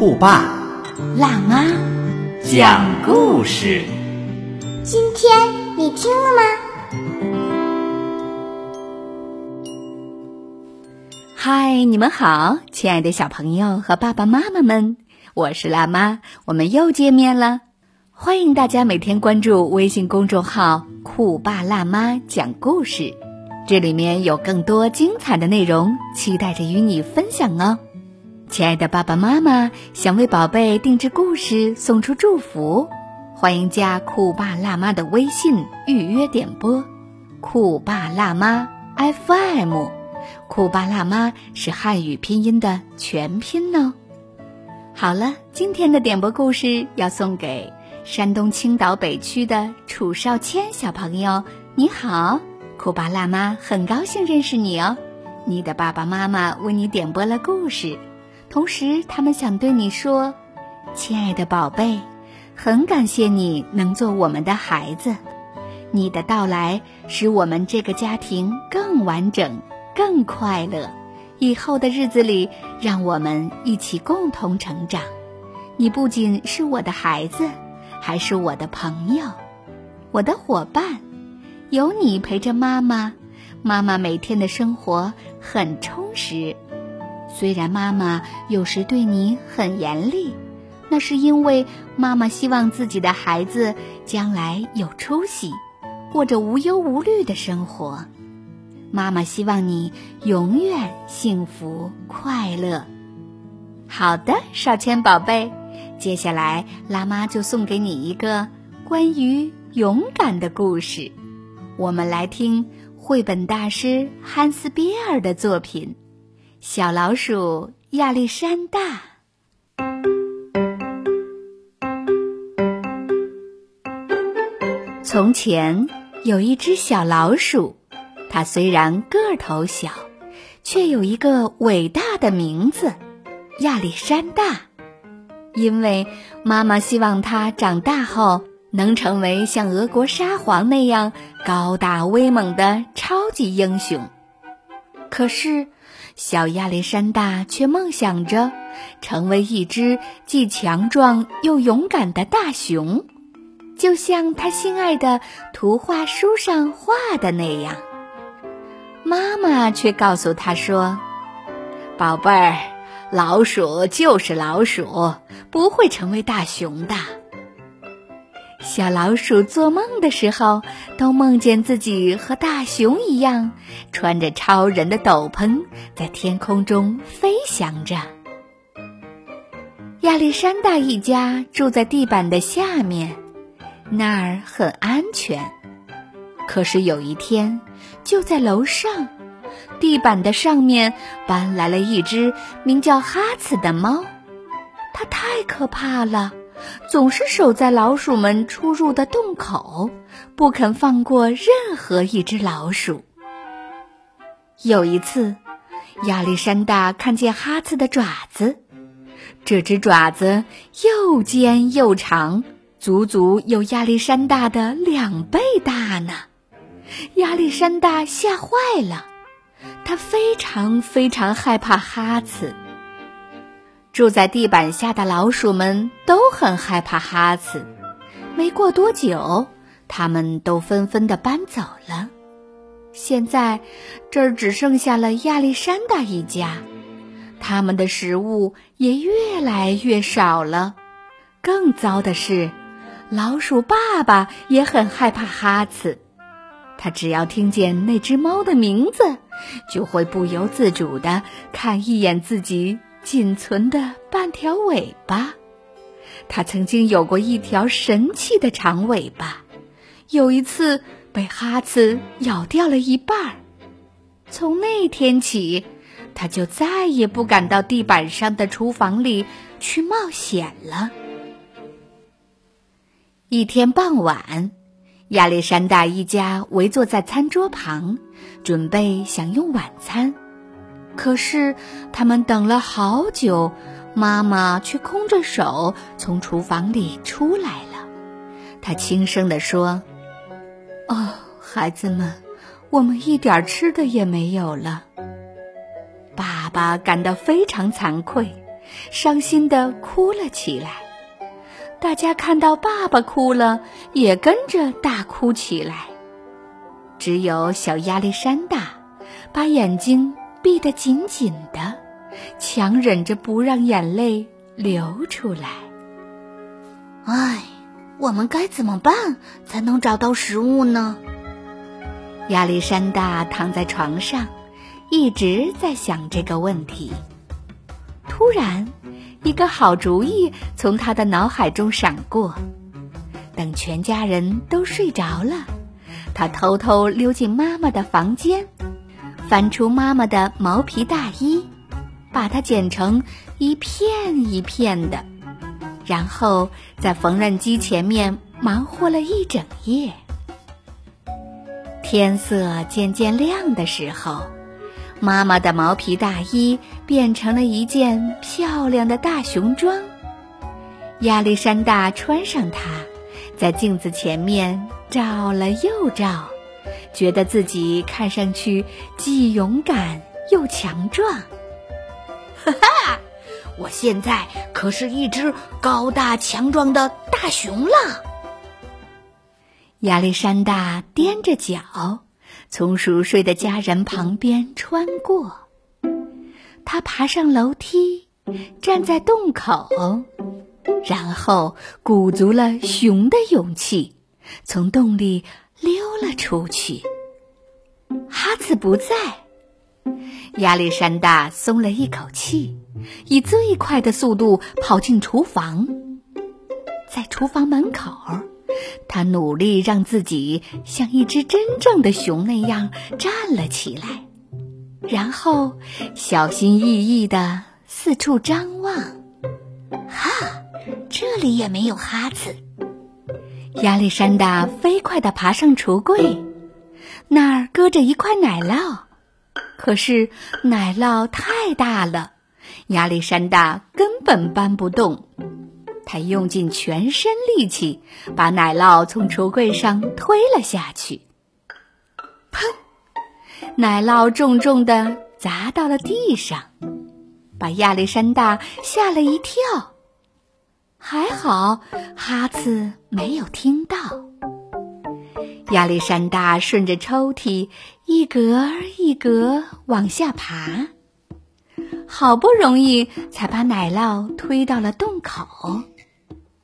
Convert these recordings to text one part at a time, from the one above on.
酷爸辣妈，讲故事。今天你听了吗？嗨，你们好，亲爱的小朋友和爸爸妈妈们，我是辣妈，我们又见面了。欢迎大家每天关注微信公众号“酷爸辣妈讲故事”，这里面有更多精彩的内容，期待着与你分享哦。亲爱的爸爸妈妈，想为宝贝定制故事，送出祝福，欢迎加酷爸辣妈的微信预约点播。酷爸辣妈 FM，酷爸辣妈是汉语拼音的全拼哦。好了，今天的点播故事要送给山东青岛北区的楚少谦小朋友。你好，酷爸辣妈很高兴认识你哦。你的爸爸妈妈为你点播了故事。同时，他们想对你说：“亲爱的宝贝，很感谢你能做我们的孩子，你的到来使我们这个家庭更完整、更快乐。以后的日子里，让我们一起共同成长。你不仅是我的孩子，还是我的朋友，我的伙伴。有你陪着妈妈，妈妈每天的生活很充实。”虽然妈妈有时对你很严厉，那是因为妈妈希望自己的孩子将来有出息，过着无忧无虑的生活。妈妈希望你永远幸福快乐。好的，少谦宝贝，接下来辣妈就送给你一个关于勇敢的故事。我们来听绘本大师汉斯·比尔的作品。小老鼠亚历山大。从前有一只小老鼠，它虽然个头小，却有一个伟大的名字——亚历山大。因为妈妈希望它长大后能成为像俄国沙皇那样高大威猛的超级英雄。可是，小亚历山大却梦想着成为一只既强壮又勇敢的大熊，就像他心爱的图画书上画的那样。妈妈却告诉他说：“宝贝儿，老鼠就是老鼠，不会成为大熊的。”小老鼠做梦的时候，都梦见自己和大熊一样，穿着超人的斗篷，在天空中飞翔着。亚历山大一家住在地板的下面，那儿很安全。可是有一天，就在楼上，地板的上面搬来了一只名叫哈茨的猫，它太可怕了。总是守在老鼠们出入的洞口，不肯放过任何一只老鼠。有一次，亚历山大看见哈茨的爪子，这只爪子又尖又长，足足有亚历山大的两倍大呢。亚历山大吓坏了，他非常非常害怕哈茨。住在地板下的老鼠们都很害怕哈茨。没过多久，他们都纷纷的搬走了。现在，这儿只剩下了亚历山大一家，他们的食物也越来越少了。更糟的是，老鼠爸爸也很害怕哈茨。他只要听见那只猫的名字，就会不由自主的看一眼自己。仅存的半条尾巴，它曾经有过一条神奇的长尾巴，有一次被哈茨咬掉了一半儿。从那天起，他就再也不敢到地板上的厨房里去冒险了。一天傍晚，亚历山大一家围坐在餐桌旁，准备享用晚餐。可是他们等了好久，妈妈却空着手从厨房里出来了。她轻声地说：“哦，孩子们，我们一点吃的也没有了。”爸爸感到非常惭愧，伤心的哭了起来。大家看到爸爸哭了，也跟着大哭起来。只有小亚历山大把眼睛闭得紧紧的，强忍着不让眼泪流出来。唉，我们该怎么办才能找到食物呢？亚历山大躺在床上。一直在想这个问题。突然，一个好主意从他的脑海中闪过。等全家人都睡着了，他偷偷溜进妈妈的房间，翻出妈妈的毛皮大衣，把它剪成一片一片的，然后在缝纫机前面忙活了一整夜。天色渐渐亮的时候。妈妈的毛皮大衣变成了一件漂亮的大熊装。亚历山大穿上它，在镜子前面照了又照，觉得自己看上去既勇敢又强壮。哈哈，我现在可是一只高大强壮的大熊了。亚历山大踮着脚。从熟睡的家人旁边穿过，他爬上楼梯，站在洞口，然后鼓足了熊的勇气，从洞里溜了出去。哈子不在，亚历山大松了一口气，以最快的速度跑进厨房，在厨房门口。他努力让自己像一只真正的熊那样站了起来，然后小心翼翼地四处张望。哈，这里也没有哈子。亚历山大飞快地爬上橱柜，那儿搁着一块奶酪，可是奶酪太大了，亚历山大根本搬不动。他用尽全身力气，把奶酪从橱柜上推了下去。砰！奶酪重重的砸到了地上，把亚历山大吓了一跳。还好哈茨没有听到。亚历山大顺着抽屉一格一格往下爬，好不容易才把奶酪推到了洞口。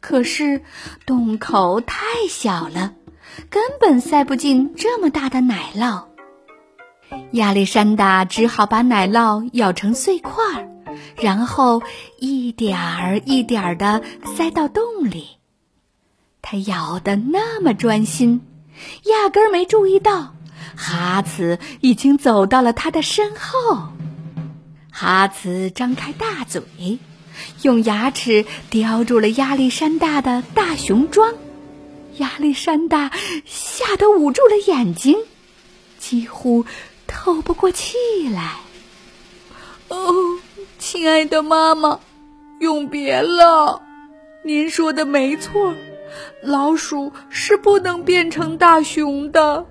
可是洞口太小了，根本塞不进这么大的奶酪。亚历山大只好把奶酪咬成碎块儿，然后一点儿一点儿的塞到洞里。他咬得那么专心，压根儿没注意到哈茨已经走到了他的身后。哈茨张开大嘴。用牙齿叼住了亚历山大的大熊装，亚历山大吓得捂住了眼睛，几乎透不过气来。哦，亲爱的妈妈，永别了！您说的没错，老鼠是不能变成大熊的。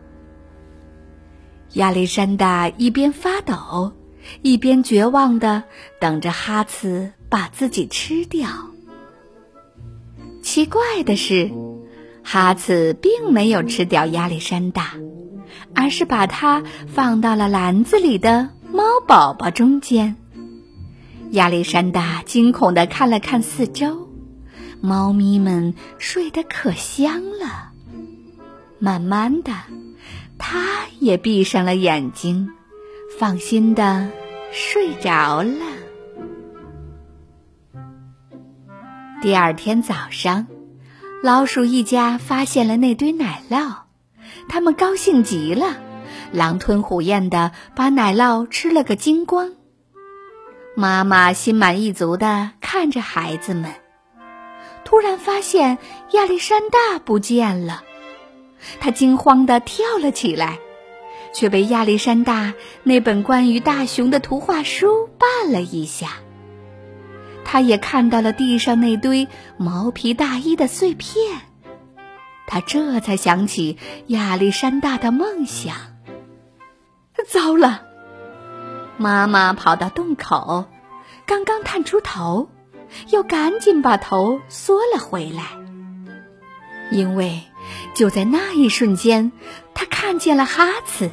亚历山大一边发抖，一边绝望的等着哈茨。把自己吃掉。奇怪的是，哈茨并没有吃掉亚历山大，而是把它放到了篮子里的猫宝宝中间。亚历山大惊恐的看了看四周，猫咪们睡得可香了。慢慢的，他也闭上了眼睛，放心的睡着了。第二天早上，老鼠一家发现了那堆奶酪，他们高兴极了，狼吞虎咽的把奶酪吃了个精光。妈妈心满意足地看着孩子们，突然发现亚历山大不见了，她惊慌地跳了起来，却被亚历山大那本关于大熊的图画书绊了一下。她也看到了地上那堆毛皮大衣的碎片，她这才想起亚历山大的梦想。糟了！妈妈跑到洞口，刚刚探出头，又赶紧把头缩了回来。因为就在那一瞬间，她看见了哈茨。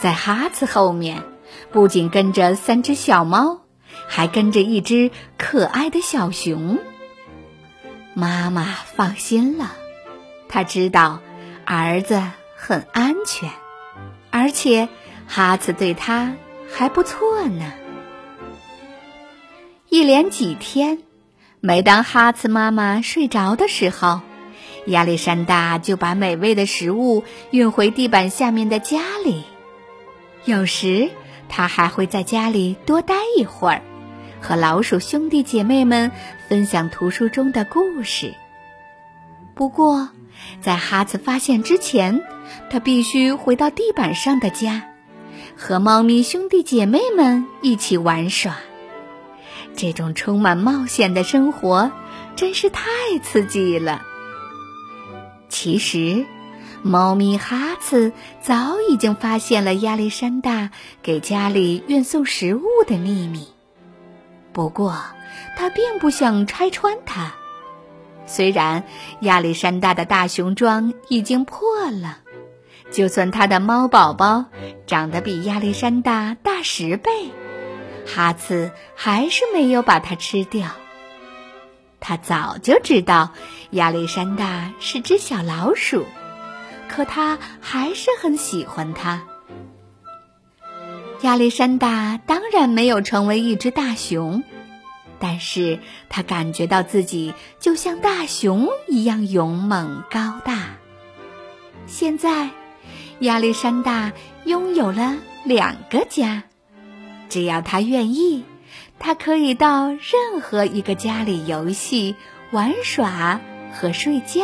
在哈茨后面，不仅跟着三只小猫，还跟着一只可爱的小熊。妈妈放心了，她知道儿子很安全，而且。哈茨对他还不错呢。一连几天，每当哈茨妈妈睡着的时候，亚历山大就把美味的食物运回地板下面的家里。有时，他还会在家里多待一会儿，和老鼠兄弟姐妹们分享图书中的故事。不过，在哈茨发现之前，他必须回到地板上的家。和猫咪兄弟姐妹们一起玩耍，这种充满冒险的生活真是太刺激了。其实，猫咪哈茨早已经发现了亚历山大给家里运送食物的秘密，不过他并不想拆穿它。虽然亚历山大的大熊装已经破了。就算他的猫宝宝长得比亚历山大大十倍，哈茨还是没有把它吃掉。他早就知道亚历山大是只小老鼠，可他还是很喜欢它。亚历山大当然没有成为一只大熊，但是他感觉到自己就像大熊一样勇猛高大。现在。亚历山大拥有了两个家，只要他愿意，他可以到任何一个家里游戏、玩耍和睡觉。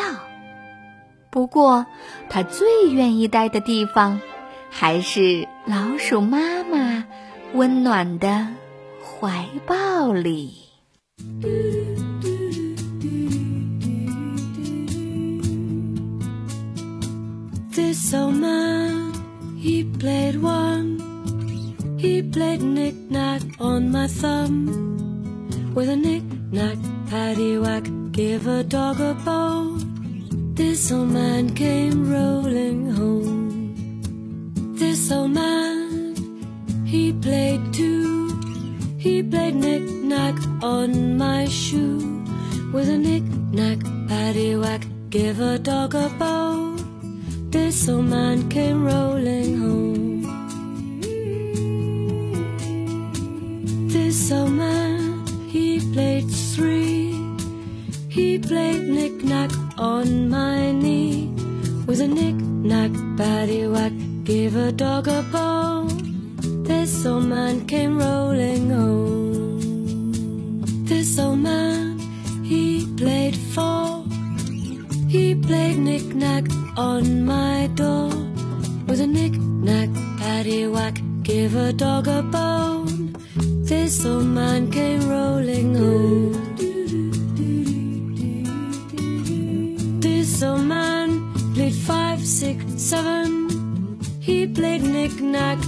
不过，他最愿意待的地方，还是老鼠妈妈温暖的怀抱里。This old man, he played one. He played knick-knack on my thumb. With a knick-knack, paddywhack, give a dog a bone. This old man came rolling home. This old man, he played two. He played knick-knack on my shoe. With a knick-knack, paddywhack, give a dog a bone. Old man came rolling home. This old man, he played three. He played knick-knack on my knee. With a knick-knack, paddywhack, give a dog a bone. This old man came rolling home. This old man, he played four. He played knick-knack on my door with a knick-knack, paddywhack, give a dog a bone. This old man came rolling home. This old man played five, six, seven. He played knick-knack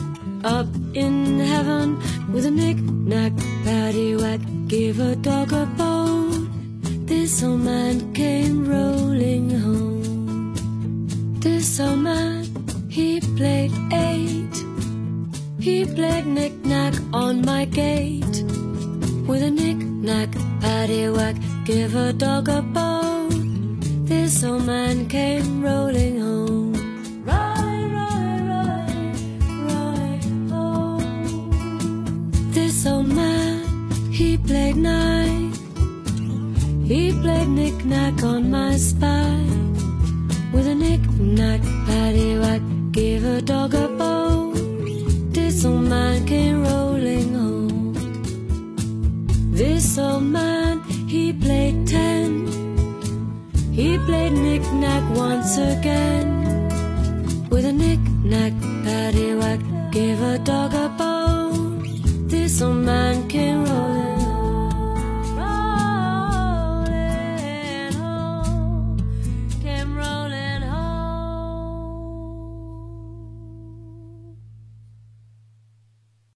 With a knick-knack, paddywhack, give a dog a bone. This old man came rolling home. Ride, ride, ride home. This old man, he played nine. He played knick-knack on my spine. With a knick-knack, paddywhack, give a dog a This old man, he played ten. He played knick-knack once again. With a knick-knack, paddywhack, gave a dog a bone. This old man